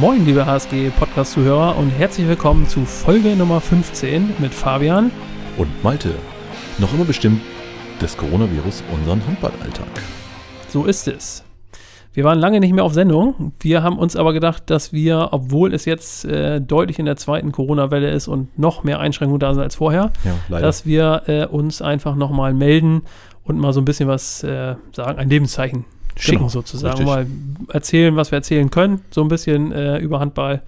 Moin, liebe HSG-Podcast-Zuhörer und herzlich willkommen zu Folge Nummer 15 mit Fabian und Malte. Noch immer bestimmt des Coronavirus unseren Handballalltag. So ist es. Wir waren lange nicht mehr auf Sendung. Wir haben uns aber gedacht, dass wir, obwohl es jetzt äh, deutlich in der zweiten Corona-Welle ist und noch mehr Einschränkungen da sind als vorher, Ja, dass wir äh, uns einfach nochmal melden und mal so ein bisschen was sagen, ein Lebenszeichen schicken Genau, sozusagen. richtig. Mal erzählen, was wir erzählen können. So ein bisschen äh, über Handball,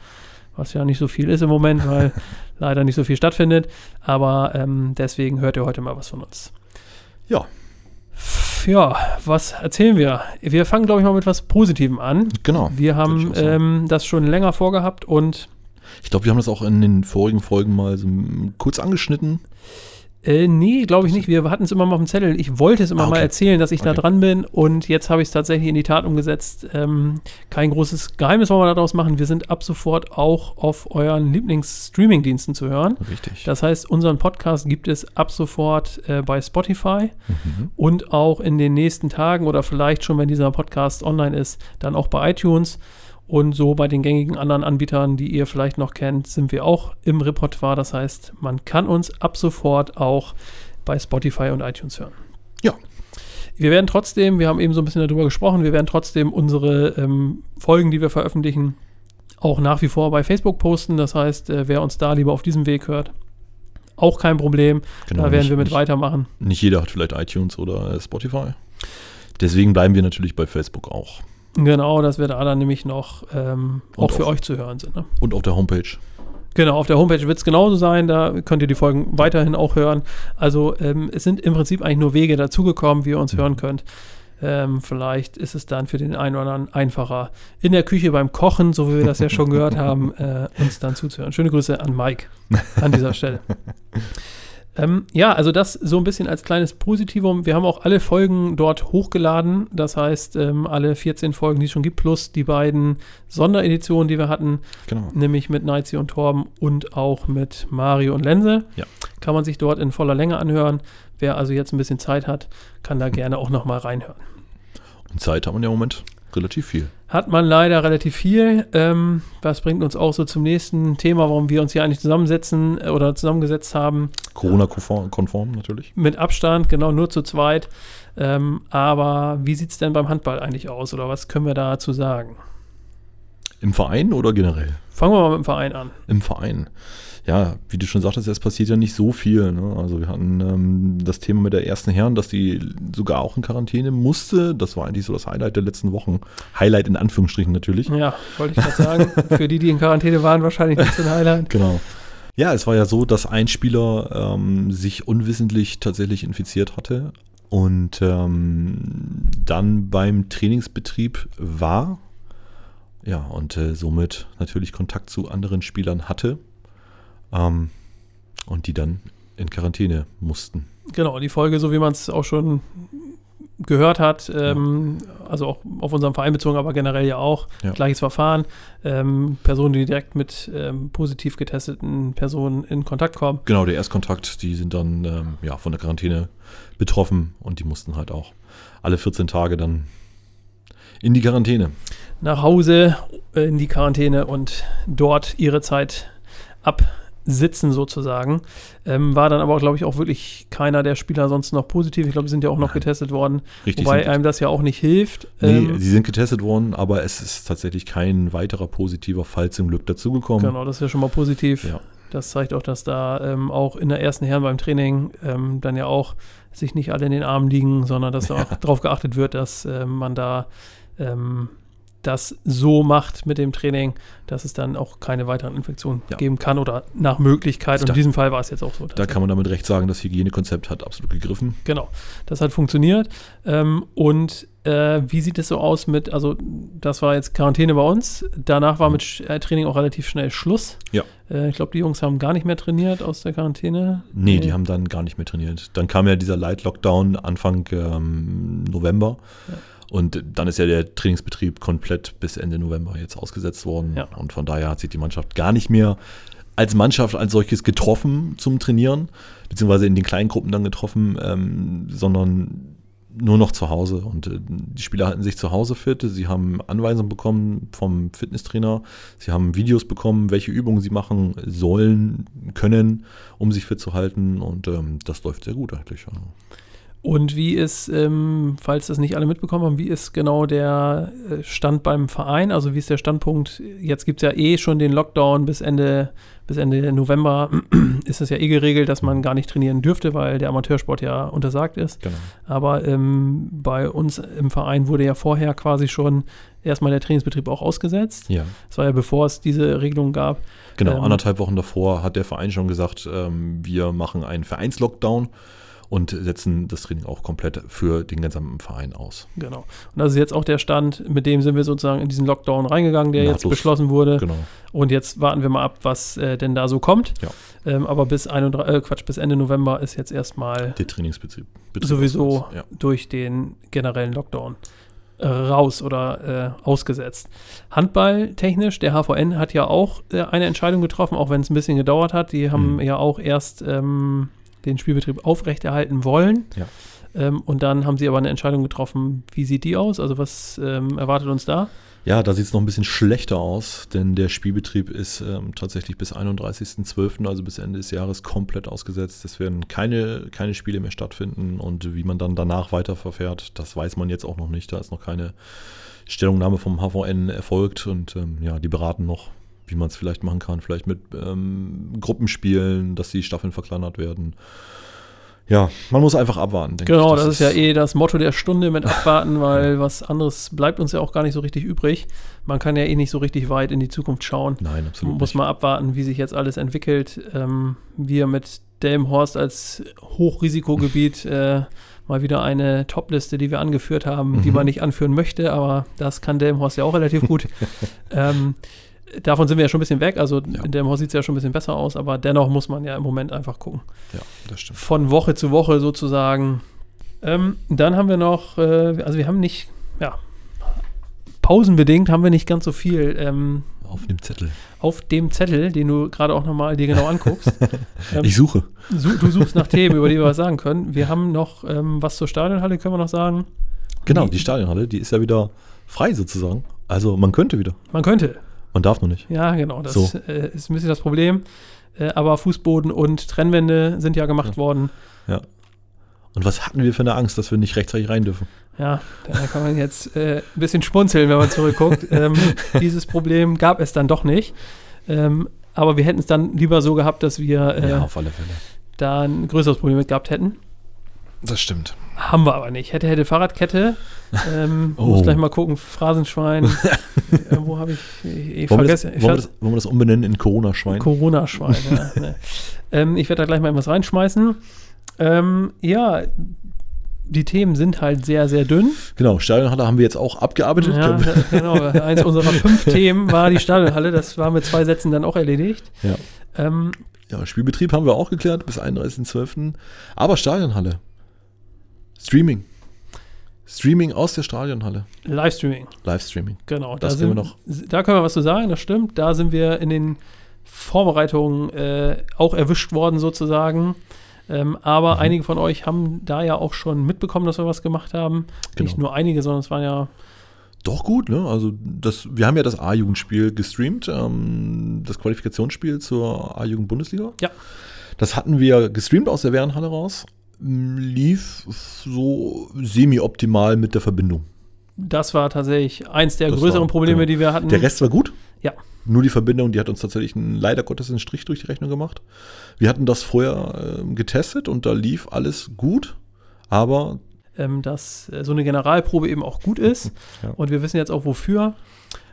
was ja nicht so viel ist im Moment, weil leider nicht so viel stattfindet. Aber ähm, deswegen hört ihr heute mal was von uns. Ja, Ja, was erzählen wir? Wir fangen, glaube ich, mal mit was Positivem an. genau. Wir haben ähm, das schon länger vorgehabt und Ich glaube, wir haben das auch in den vorigen Folgen mal so kurz angeschnitten. Äh, nee, glaube ich nicht. Wir hatten es immer mal auf dem Zettel. Ich wollte es immer Ah, okay. mal erzählen, dass ich da Okay. dran bin und jetzt habe ich es tatsächlich in die Tat umgesetzt. Ähm, kein großes Geheimnis wollen wir daraus machen. Wir sind ab sofort auch auf euren Lieblings-Streaming-Diensten zu hören. Richtig. Das heißt, unseren Podcast gibt es ab sofort äh, bei Spotify Mhm. und auch in den nächsten Tagen oder vielleicht schon, wenn dieser Podcast online ist, dann auch bei iTunes. Und so bei den gängigen anderen Anbietern, die ihr vielleicht noch kennt, sind wir auch im Repertoire. Das heißt, man kann uns ab sofort auch bei Spotify und iTunes hören. Ja. Wir werden trotzdem, wir haben eben so ein bisschen darüber gesprochen, wir werden trotzdem unsere ähm, Folgen, die wir veröffentlichen, auch nach wie vor bei Facebook posten. Das heißt, äh, wer uns da lieber auf diesem Weg hört, auch kein Problem. Genau, da werden nicht- wir mit nicht- weitermachen. Nicht jeder hat vielleicht iTunes oder äh, Spotify. Deswegen bleiben wir natürlich bei Facebook auch. Genau, dass wir da dann nämlich noch ähm, auch für auch- euch zu hören sind. Ne? Und auf der Homepage. Genau, auf der Homepage wird es genauso sein, da könnt ihr die Folgen weiterhin auch hören. Also ähm, es sind im Prinzip eigentlich nur Wege dazugekommen, wie ihr uns Mhm. hören könnt. Ähm, vielleicht ist es dann für den einen oder anderen einfacher, in der Küche beim Kochen, so wie wir das ja schon gehört haben, äh, uns dann zuzuhören. Schöne Grüße an Mike an dieser Stelle. Ähm, ja, also das so ein bisschen als kleines Positivum. Wir haben auch alle Folgen dort hochgeladen. Das heißt, ähm, alle 14 Folgen, die es schon gibt, plus die beiden Sondereditionen, die wir hatten, Genau. nämlich mit Neizi und Torben und auch mit Mario und Lense. Ja. Kann man sich dort in voller Länge anhören. Wer also jetzt ein bisschen Zeit hat, kann da gerne auch noch mal reinhören. Und Zeit hat man ja im Moment relativ viel. Hat man leider relativ viel. Ähm, das bringt uns auch so zum nächsten Thema, warum wir uns hier eigentlich zusammensetzen äh, oder zusammengesetzt haben. Corona-konform natürlich. Mit Abstand, genau, nur zu zweit. Ähm, aber wie sieht es denn beim Handball eigentlich aus oder was können wir dazu sagen? Im Verein oder generell? Fangen wir mal mit dem Verein an. Im Verein. Ja, wie du schon sagtest, es passiert ja nicht so viel. Ne? Also wir hatten ähm, das Thema mit der ersten Herren, dass die sogar auch in Quarantäne musste. Das war eigentlich so das Highlight der letzten Wochen. Highlight in Anführungsstrichen natürlich. Ja, wollte ich gerade sagen. Für die, die in Quarantäne waren, wahrscheinlich nicht so ein Highlight. Genau. Ja, es war ja so, dass ein Spieler ähm, sich unwissentlich tatsächlich infiziert hatte und ähm, dann beim Trainingsbetrieb war. Ja, und äh, somit natürlich Kontakt zu anderen Spielern hatte ähm, und die dann in Quarantäne mussten. Genau, die Folge, so wie man es auch schon gehört hat, ähm, also auch auf unseren Verein bezogen, aber generell ja auch, Ja. gleiches Verfahren, ähm, Personen, die direkt mit ähm, positiv getesteten Personen in Kontakt kommen. Genau, der Erstkontakt, die sind dann ähm, ja, von der Quarantäne betroffen und die mussten halt auch alle 14 Tage dann in die Quarantäne. nach Hause äh, in die Quarantäne und dort ihre Zeit absitzen sozusagen. Ähm, war dann aber, glaube ich, auch wirklich keiner der Spieler sonst noch positiv. Ich glaube, sie sind ja auch noch getestet worden, Richtig. wobei einem das ja auch nicht hilft. Nee, Ähm, sie sind getestet worden, aber es ist tatsächlich kein weiterer positiver Fall zum Glück dazugekommen. genau, das ist ja schon mal positiv. Ja. Das zeigt auch, dass da ähm, auch in der ersten Herren beim Training ähm, dann ja auch sich nicht alle in den Armen liegen, sondern dass da auch darauf geachtet wird, dass ähm, man da ähm, das so macht mit dem Training, dass es dann auch keine weiteren Infektionen Ja. geben kann oder nach Möglichkeit. Und in diesem Fall war es jetzt auch so. Da kann man damit recht sagen, das Hygienekonzept hat absolut gegriffen. Genau, das hat funktioniert. Ähm, und äh, wie sieht es so aus mit, also das war jetzt Quarantäne bei uns, danach war mit Sch- äh, Training auch relativ schnell Schluss. Ja. Äh, ich glaube, die Jungs haben gar nicht mehr trainiert aus der Quarantäne. Nee, die haben dann gar nicht mehr trainiert. Dann kam ja dieser Light-Lockdown Anfang ähm, November. Ja. Und dann ist ja der Trainingsbetrieb komplett bis Ende November jetzt ausgesetzt worden. Ja. Und von daher hat sich die Mannschaft gar nicht mehr als Mannschaft als solches getroffen zum Trainieren, beziehungsweise in den kleinen Gruppen dann getroffen, ähm, sondern nur noch zu Hause. Und äh, die Spieler halten sich zu Hause fit. Sie haben Anweisungen bekommen vom Fitnesstrainer. Sie haben Videos bekommen, welche Übungen sie machen sollen, können, um sich fit zu halten. Und ähm, das läuft sehr gut eigentlich. Ja. Und wie ist, ähm, falls das nicht alle mitbekommen haben, wie ist genau der äh, Stand beim Verein? Also wie ist der Standpunkt? Jetzt gibt es ja eh schon den Lockdown bis Ende, bis Ende November ist es ja eh geregelt, dass man gar nicht trainieren dürfte, weil der Amateursport ja untersagt ist. Genau. Aber ähm, bei uns im Verein wurde ja vorher quasi schon erstmal der Trainingsbetrieb auch ausgesetzt. Ja. Das war ja bevor es diese Regelung gab. Genau, Ähm, anderthalb Wochen davor hat der Verein schon gesagt, ähm, wir machen einen Vereinslockdown und setzen das Training auch komplett für den gesamten Verein aus. Genau. Und das ist jetzt auch der Stand, mit dem sind wir sozusagen in diesen Lockdown reingegangen, der jetzt Nahtlos. beschlossen wurde. Genau. Und jetzt warten wir mal ab, was äh, denn da so kommt. Ja. Ähm, aber bis, 31, äh, Quatsch, bis Ende November ist jetzt erstmal Der Trainingsbetrieb. Betrieb sowieso Ja. durch den generellen Lockdown äh, raus oder äh, ausgesetzt. Handballtechnisch, der HVN hat ja auch äh, eine Entscheidung getroffen, auch wenn es ein bisschen gedauert hat. Die haben Mhm. ja auch erst ähm, den Spielbetrieb aufrechterhalten wollen. Ja. Ähm, und dann haben sie aber eine Entscheidung getroffen. Wie sieht die aus? Also was ähm, erwartet uns da? Ja, da sieht es noch ein bisschen schlechter aus, denn der Spielbetrieb ist ähm, tatsächlich bis 31.12., also bis Ende des Jahres, komplett ausgesetzt. Es werden keine, keine Spiele mehr stattfinden und wie man dann danach weiterverfährt, das weiß man jetzt auch noch nicht. Da ist noch keine Stellungnahme vom HVN erfolgt und ähm, ja, die beraten noch, wie man es vielleicht machen kann. Vielleicht mit ähm, Gruppenspielen, dass die Staffeln verkleinert werden. Ja, man muss einfach abwarten. denke Genau, ich. das, ist ja eh das Motto der Stunde mit abwarten, weil was anderes bleibt uns ja auch gar nicht so richtig übrig. Man kann ja eh nicht so richtig weit in die Zukunft schauen. Nein, absolut. Muss nicht. mal abwarten, wie sich jetzt alles entwickelt. Ähm, wir mit Delmenhorst als Hochrisikogebiet äh, mal wieder eine Topliste, die wir angeführt haben, die Mhm. man nicht anführen möchte, aber das kann Delmenhorst ja auch relativ gut. ähm, davon sind wir ja schon ein bisschen weg. Also Ja. in Delmenhorst sieht es ja schon ein bisschen besser aus, aber dennoch muss man ja im Moment einfach gucken Ja, das stimmt. von Woche zu Woche sozusagen. Ähm, dann haben wir noch, äh, also wir haben nicht, ja, pausenbedingt haben wir nicht ganz so viel ähm, Auf dem Zettel. auf dem Zettel, den du gerade auch nochmal dir genau anguckst. ähm, Ich suche. su du suchst nach Themen, über die wir was sagen können. Wir haben noch ähm, was zur Stadionhalle, können wir noch sagen. Genau, Die- die Stadionhalle, die ist ja wieder frei sozusagen. Also man könnte wieder. Man könnte, Man darf noch nicht. ja genau, das So. äh, ist ein bisschen das Problem. Äh, aber Fußboden und Trennwände sind ja gemacht Ja. worden. Und was hatten wir für eine Angst, dass wir nicht rechtzeitig rein dürfen? Ja, da kann man jetzt äh, ein bisschen schmunzeln, wenn man zurückguckt. ähm, dieses Problem gab es dann doch nicht. Ähm, aber wir hätten es dann lieber so gehabt, dass wir äh, Fälle. da ein größeres Problem mit gehabt hätten. Das stimmt. Haben wir aber nicht. Hätte, hätte Fahrradkette. Ähm, Oh. Muss gleich mal gucken. Phrasenschwein. äh, wo habe ich. Ich, ich Wollen wir, das, vergesse. Ich wollen, wir das, wollen wir das umbenennen in Corona-Schwein? Corona-Schwein. ja, ne. ähm, ich werde da gleich mal was reinschmeißen. Ähm, ja, die Themen sind halt sehr, sehr dünn. genau, Stadionhalle haben wir jetzt auch abgearbeitet. Ja, wir- genau. Eins unserer fünf Themen war die Stadionhalle. Das war mit zwei Sätzen dann auch erledigt. Ja. Ähm, ja, Spielbetrieb haben wir auch geklärt bis 31.12. Aber Stadionhalle. Streaming. Streaming aus der Stadionhalle. Livestreaming, Livestreaming. genau. Das da, können wir sind, da können wir was zu sagen, das stimmt. Da sind wir in den Vorbereitungen äh, auch erwischt worden, sozusagen. Ähm, aber Mhm. einige von euch haben da ja auch schon mitbekommen, dass wir was gemacht haben. Genau. Nicht nur einige, sondern es waren ja Doch gut, ne? Also das, wir haben ja das A-Jugendspiel gestreamt, ähm, das Qualifikationsspiel zur A-Jugend-Bundesliga. Ja. Das hatten wir gestreamt aus der Wehrenhalle raus. Lief so semi-optimal mit der Verbindung. Das war tatsächlich eins der Das größeren war- Probleme, genau. die wir hatten. Der Rest war gut. Ja. Nur die Verbindung, die hat uns tatsächlich einen, leider Gottes einen Strich durch die Rechnung gemacht. Wir hatten das vorher ähm, getestet und da lief alles gut, aber ähm, dass äh, so eine Generalprobe eben auch gut ist. Ja. Und wir wissen jetzt auch wofür.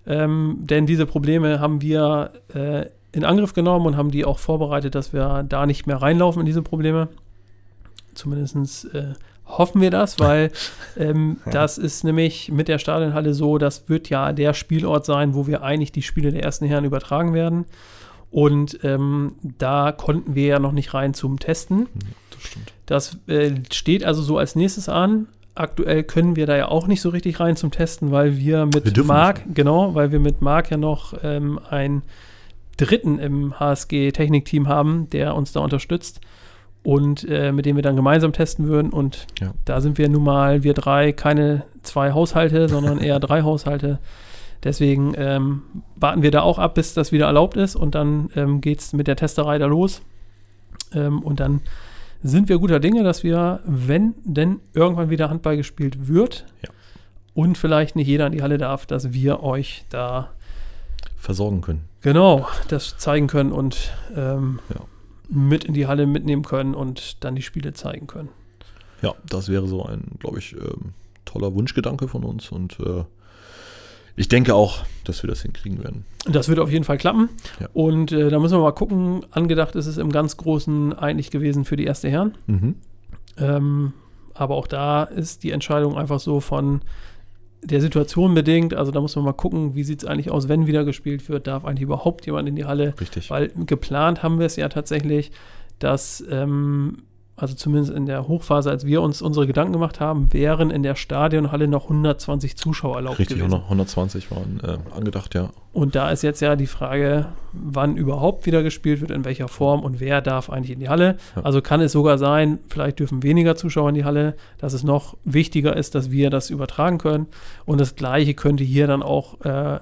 Ähm, denn diese Probleme haben wir äh, in Angriff genommen und haben die auch vorbereitet, dass wir da nicht mehr reinlaufen in diese Probleme. Zumindest äh, hoffen wir das, weil ähm, das ist nämlich mit der Stadionhalle so, das wird ja der Spielort sein, wo wir eigentlich die Spiele der ersten Herren übertragen werden. Und ähm, da konnten wir ja noch nicht rein zum Testen. das stimmt. Das äh, steht also so als nächstes an. Aktuell können wir da ja auch nicht so richtig rein zum Testen, weil wir mit Wir Marc, genau, weil wir mit Marc ja noch ähm, einen Dritten im HSG Technikteam haben, der uns da unterstützt. Und äh, mit dem wir dann gemeinsam testen würden. Und Ja. da sind wir nun mal, wir drei, keine zwei Haushalte, sondern eher drei Haushalte. Deswegen ähm, warten wir da auch ab, bis das wieder erlaubt ist und dann ähm, geht es mit der Testerei da los. Ähm, und dann sind wir guter Dinge, dass wir, wenn denn irgendwann wieder Handball gespielt wird Ja. und vielleicht nicht jeder in die Halle darf, dass wir euch da Versorgen können. genau das zeigen können und ähm, Ja. Mit in die Halle mitnehmen können und dann die Spiele zeigen können. Ja, das wäre so ein, glaube ich, ähm, toller Wunschgedanke von uns und äh, ich denke auch, dass wir das hinkriegen werden. Das wird auf jeden Fall klappen. Ja. Und äh, da müssen wir mal gucken. Angedacht ist es im ganz Großen eigentlich gewesen für die erste Herren. Mhm. Ähm, aber auch da ist die Entscheidung einfach so von der Situation bedingt. Also da muss man mal gucken, wie sieht es eigentlich aus, wenn wieder gespielt wird. Darf eigentlich überhaupt jemand in die Halle? Richtig. Weil geplant haben wir es ja tatsächlich, dass, ähm, also zumindest in der Hochphase, als wir uns unsere Gedanken gemacht haben, wären in der Stadionhalle noch 120 Zuschauer erlaubt Richtig, gewesen. 100 120 waren äh, angedacht, ja. Und da ist jetzt ja die Frage, wann überhaupt wieder gespielt wird, in welcher Form und wer darf eigentlich in die Halle. Ja. Also kann es sogar sein, vielleicht dürfen weniger Zuschauer in die Halle, dass es noch wichtiger ist, dass wir das übertragen können. Und das Gleiche könnte hier dann auch äh,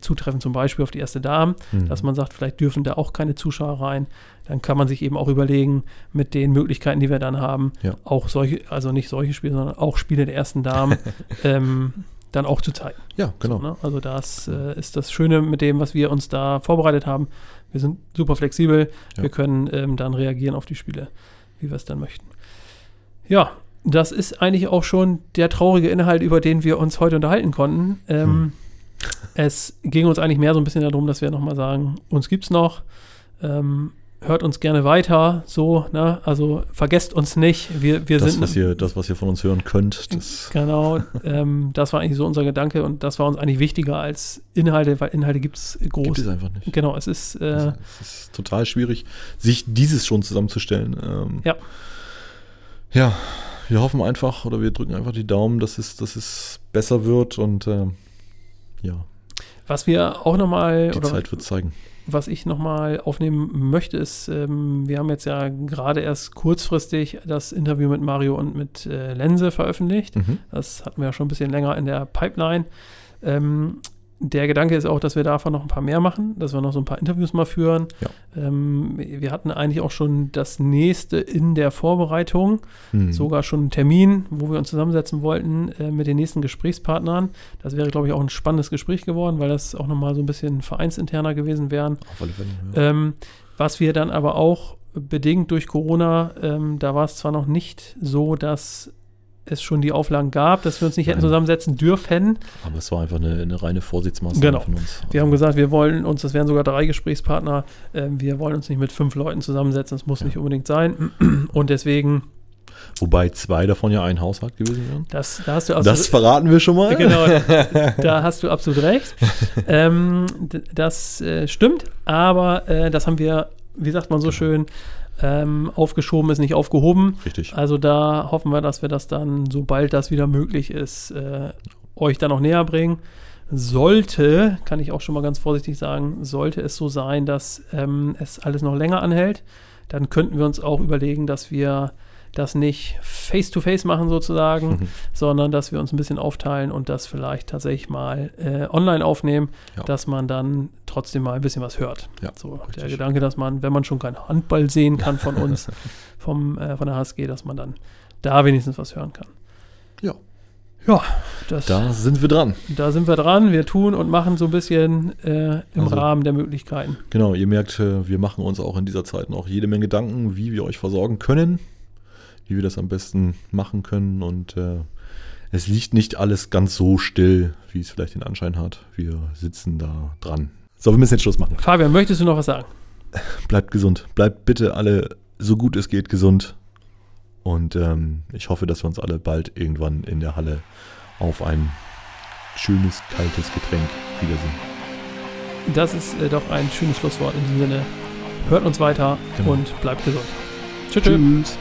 zutreffen, zum Beispiel auf die erste Dame, Mhm. dass man sagt, vielleicht dürfen da auch keine Zuschauer rein. Dann kann man sich eben auch überlegen, mit den Möglichkeiten, die wir dann haben, Ja. auch solche, also nicht solche Spiele, sondern auch Spiele der ersten Damen ähm, dann auch zu zeigen. Ja, genau. So, ne? Also das äh, ist das Schöne mit dem, was wir uns da vorbereitet haben. Wir sind super flexibel. Ja. Wir können ähm, dann reagieren auf die Spiele, wie wir es dann möchten. Ja, das ist eigentlich auch schon der traurige Inhalt, über den wir uns heute unterhalten konnten. Ähm, Hm. Es ging uns eigentlich mehr so ein bisschen darum, dass wir nochmal sagen, uns gibt's noch. Ähm, hört uns gerne weiter, so, ne? Also vergesst uns nicht. Wir, wir das, sind was ihr, das, was ihr von uns hören könnt, das Genau, ähm, das war eigentlich so unser Gedanke und das war uns eigentlich wichtiger als Inhalte, weil Inhalte gibt es groß. gibt es einfach nicht. Genau, es ist, äh, Also, es ist total schwierig, sich dieses schon zusammenzustellen. Ähm, Ja. Ja, wir hoffen einfach oder wir drücken einfach die Daumen, dass es, dass es besser wird und ähm, ja, was wir auch nochmal, die Zeit wird zeigen. was ich nochmal aufnehmen möchte, ist, ähm, wir haben jetzt ja gerade erst kurzfristig das Interview mit Mario und mit äh, Lense veröffentlicht. Mhm. Das hatten wir ja schon ein bisschen länger in der Pipeline. Ähm, der Gedanke ist auch, dass wir davon noch ein paar mehr machen, dass wir noch so ein paar Interviews mal führen. Ja. Ähm, wir hatten eigentlich auch schon das nächste in der Vorbereitung, Hm. sogar schon einen Termin, wo wir uns zusammensetzen wollten äh, mit den nächsten Gesprächspartnern. Das wäre, glaube ich, auch ein spannendes Gespräch geworden, weil das auch nochmal so ein bisschen vereinsinterner gewesen wären. Auf alle Fälle. Ja. Ähm, was wir dann aber auch bedingt durch Corona, ähm, da war es zwar noch nicht so, dass es schon die Auflagen gab, dass wir uns nicht hätten zusammensetzen dürfen. Aber es war einfach eine, eine reine Vorsichtsmaßnahme Genau. von uns. Wir haben gesagt, wir wollen uns, das wären sogar drei Gesprächspartner, ähm, wir wollen uns nicht mit fünf Leuten zusammensetzen, das muss Ja. nicht unbedingt sein. Und deswegen, Wobei zwei davon ja ein Haushalt gewesen wären. das, da hast du absolut, Das verraten wir schon mal. Genau, da hast du absolut recht. ähm, das äh, stimmt, aber äh, das haben wir, wie sagt man so Genau. schön, ähm, aufgeschoben ist nicht aufgehoben. Richtig. Also da hoffen wir, dass wir das dann, sobald das wieder möglich ist, äh, euch dann noch näher bringen. Sollte, kann ich auch schon mal ganz vorsichtig sagen, sollte es so sein, dass ähm, es alles noch länger anhält, dann könnten wir uns auch überlegen, dass wir das nicht face-to-face machen sozusagen, Mhm. sondern dass wir uns ein bisschen aufteilen und das vielleicht tatsächlich mal äh, online aufnehmen, Ja. dass man dann trotzdem mal ein bisschen was hört. Ja, so der richtig. Gedanke, dass man, wenn man schon keinen Handball sehen kann von uns, vom, äh, von der HSG, dass man dann da wenigstens was hören kann. Ja. Ja, das, da. Da sind wir dran. sind wir dran. Wir tun und machen so ein bisschen äh, im Also- Rahmen der Möglichkeiten. Genau, ihr merkt, äh, wir machen uns auch in dieser Zeit noch jede Menge Gedanken, wie wir euch versorgen können, wie wir das am besten machen können. Und äh, es liegt nicht alles ganz so still, wie es vielleicht den Anschein hat. Wir sitzen da dran. So, wir müssen jetzt Schluss machen. Fabian, möchtest du noch was sagen? Bleibt gesund. Bleibt bitte alle so gut es geht gesund. Und ähm, ich hoffe, dass wir uns alle bald irgendwann in der Halle auf ein schönes, kaltes Getränk wiedersehen. Das ist äh, doch ein schönes Schlusswort in diesem Sinne. Hört uns weiter Genau. und bleibt gesund. Tschüss. tschüss. Tschüss.